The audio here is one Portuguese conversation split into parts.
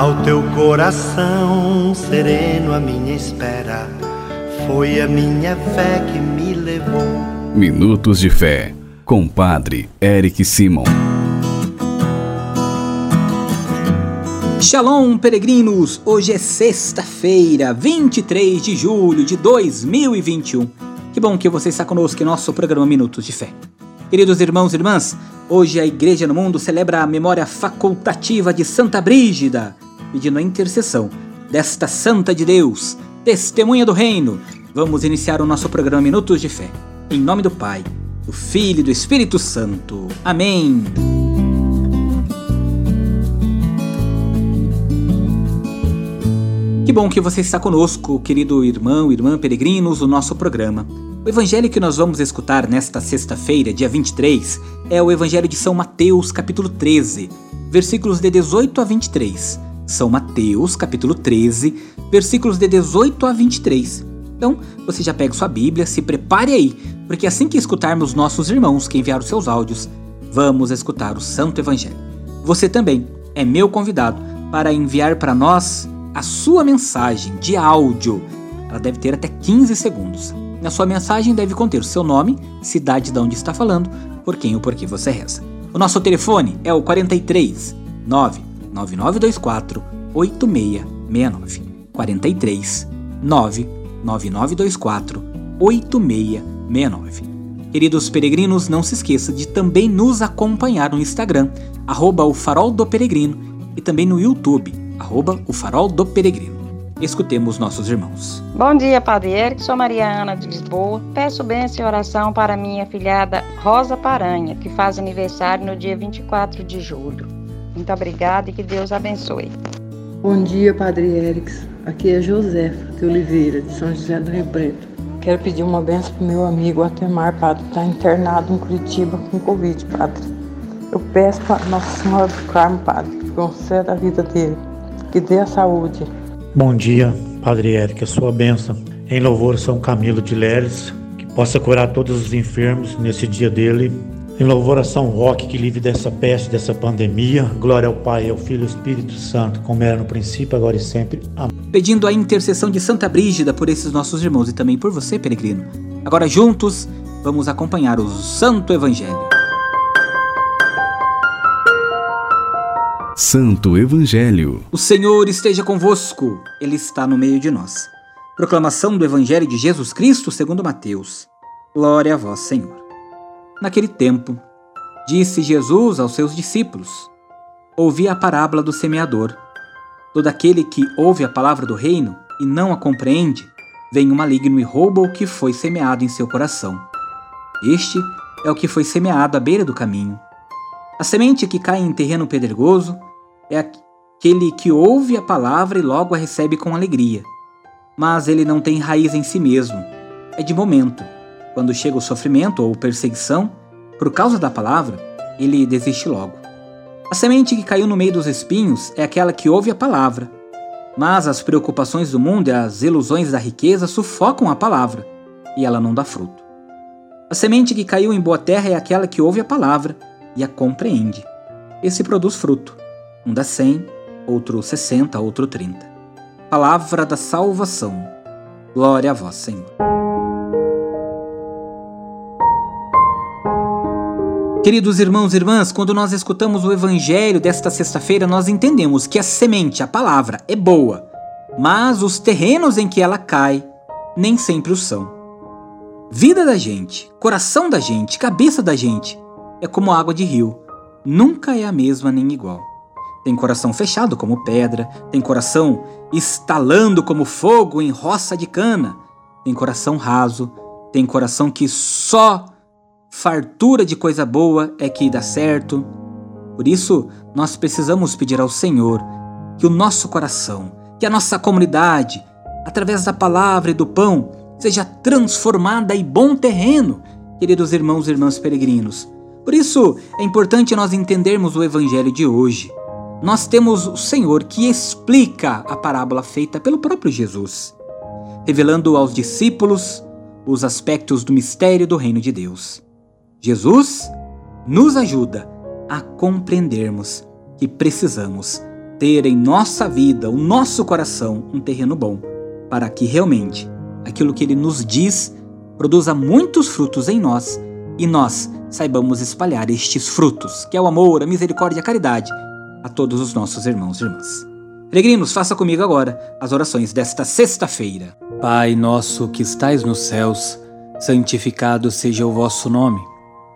Ao teu coração sereno, a minha espera foi a minha fé que me levou. Minutos de Fé, com Padre Eric Simon. Shalom, peregrinos! Hoje é sexta-feira, 23 de julho de 2021. Que bom que você está conosco em nosso programa Minutos de Fé. Queridos irmãos e irmãs, hoje a Igreja no Mundo celebra a memória facultativa de Santa Brígida, pedindo a intercessão desta Santa de Deus, testemunha do Reino. Vamos iniciar o nosso programa Minutos de Fé. Em nome do Pai, do Filho e do Espírito Santo. Amém. Que bom que você está conosco, querido irmão, irmã peregrinos, no nosso programa. O evangelho que nós vamos escutar nesta sexta-feira, dia 23, é o evangelho de São Mateus, capítulo 13, versículos de 18 a 23. São Mateus, capítulo 13, versículos de 18 a 23. Então, você já pega sua Bíblia, se prepare aí, porque assim que escutarmos nossos irmãos que enviaram seus áudios, vamos escutar o Santo Evangelho. Você também é meu convidado para enviar para nós a sua mensagem de áudio. Ela deve ter até 15 segundos. Na sua mensagem deve conter o seu nome, cidade de onde está falando, por quem ou por que você reza. O nosso telefone é o 43 99924 8669. 43 99924 8669. Queridos peregrinos, não se esqueça de também nos acompanhar no Instagram, arroba o farol do peregrino, e também no YouTube, arroba o farol do peregrino. Escutemos nossos irmãos. Bom dia, Padre Eric. Sou Maria Ana de Lisboa. Peço bênção e oração para minha filhada Rosa Paranha, que faz aniversário no dia 24 de julho. Muito obrigada e que Deus abençoe. Bom dia, Padre Eric. Aqui é Josefa de Oliveira, de São José do Rio Preto. Quero pedir uma benção para o meu amigo Atemar, Padre, que está internado em Curitiba com Covid, Padre. Eu peço para Nossa Senhora do Carmo, Padre, que conceda a vida dele que dê a saúde. Bom dia, Padre Eric, a sua bênção. Em louvor São Camilo de Leres, que possa curar todos os enfermos nesse dia dele. Em louvor a São Roque, que livre dessa peste, dessa pandemia. Glória ao Pai, ao Filho e ao Espírito Santo, como era no princípio, agora e sempre. Amém. Pedindo a intercessão de Santa Brígida por esses nossos irmãos e também por você, peregrino. Agora juntos, vamos acompanhar o Santo Evangelho. Santo Evangelho. O Senhor esteja convosco, Ele está no meio de nós. Proclamação do Evangelho de Jesus Cristo segundo Mateus. Glória a vós, Senhor. Naquele tempo, disse Jesus aos seus discípulos: Ouvi a parábola do semeador. Todo aquele que ouve a palavra do reino e não a compreende, vem o maligno e rouba o que foi semeado em seu coração. Este é o que foi semeado à beira do caminho. A semente que cai em terreno pedregoso é aquele que ouve a palavra e logo a recebe com alegria. Mas ele não tem raiz em si mesmo. É de momento. Quando chega o sofrimento ou perseguição, por causa da palavra, ele desiste logo. A semente que caiu no meio dos espinhos é aquela que ouve a palavra. Mas as preocupações do mundo e as ilusões da riqueza sufocam a palavra, e ela não dá fruto. A semente que caiu em boa terra é aquela que ouve a palavra e a compreende. Esse produz fruto. Um dá 100, outro 60, outro 30. Palavra da salvação. Glória a vós, Senhor. Queridos irmãos e irmãs, quando nós escutamos o evangelho desta sexta-feira, nós entendemos que a semente, a palavra, é boa, mas os terrenos em que ela cai nem sempre o são. Vida da gente, coração da gente, cabeça da gente é como água de rio, nunca é a mesma nem igual. Tem coração fechado como pedra, tem coração estalando como fogo em roça de cana, tem coração raso, tem coração que só fartura de coisa boa é que dá certo. Por isso, nós precisamos pedir ao Senhor que o nosso coração, que a nossa comunidade, através da palavra e do pão, seja transformada em bom terreno, queridos irmãos e irmãs peregrinos. Por isso, é importante nós entendermos o evangelho de hoje. Nós temos o Senhor que explica a parábola feita pelo próprio Jesus, revelando aos discípulos os aspectos do mistério do reino de Deus. Jesus nos ajuda a compreendermos que precisamos ter em nossa vida, o nosso coração, um terreno bom, para que realmente aquilo que Ele nos diz produza muitos frutos em nós e nós saibamos espalhar estes frutos, que é o amor, a misericórdia e a caridade, a todos os nossos irmãos e irmãs. Peregrinos, faça comigo agora as orações desta sexta-feira. Pai nosso que estais nos céus, santificado seja o vosso nome.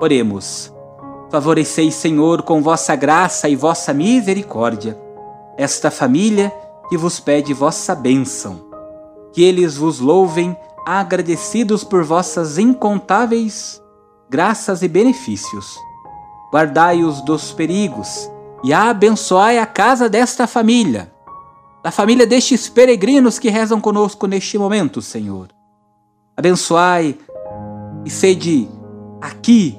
Oremos. Favoreceis, Senhor, com vossa graça e vossa misericórdia, esta família que vos pede vossa bênção. Que eles vos louvem, agradecidos por vossas incontáveis graças e benefícios. Guardai-os dos perigos e abençoai a casa desta família da família destes peregrinos que rezam conosco neste momento, Senhor. Abençoai e sede aqui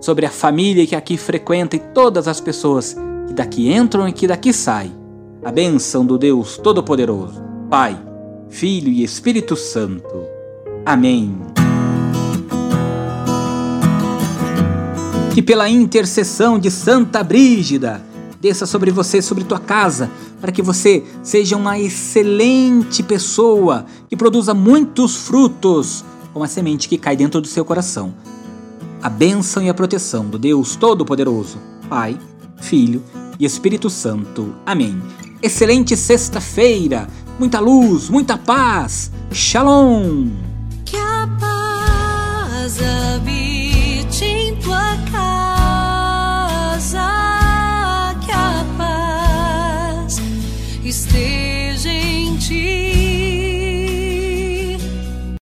sobre a família que aqui frequenta e todas as pessoas que daqui entram e que daqui saem, a bênção do Deus Todo-Poderoso, Pai, Filho e Espírito Santo. Amém. Que pela intercessão de Santa Brígida, desça sobre você, sobre tua casa, para que você seja uma excelente pessoa que produza muitos frutos, como a semente que cai dentro do seu coração. A bênção e a proteção do Deus Todo-Poderoso, Pai, Filho e Espírito Santo. Amém. Excelente sexta-feira, muita luz, muita paz. Shalom.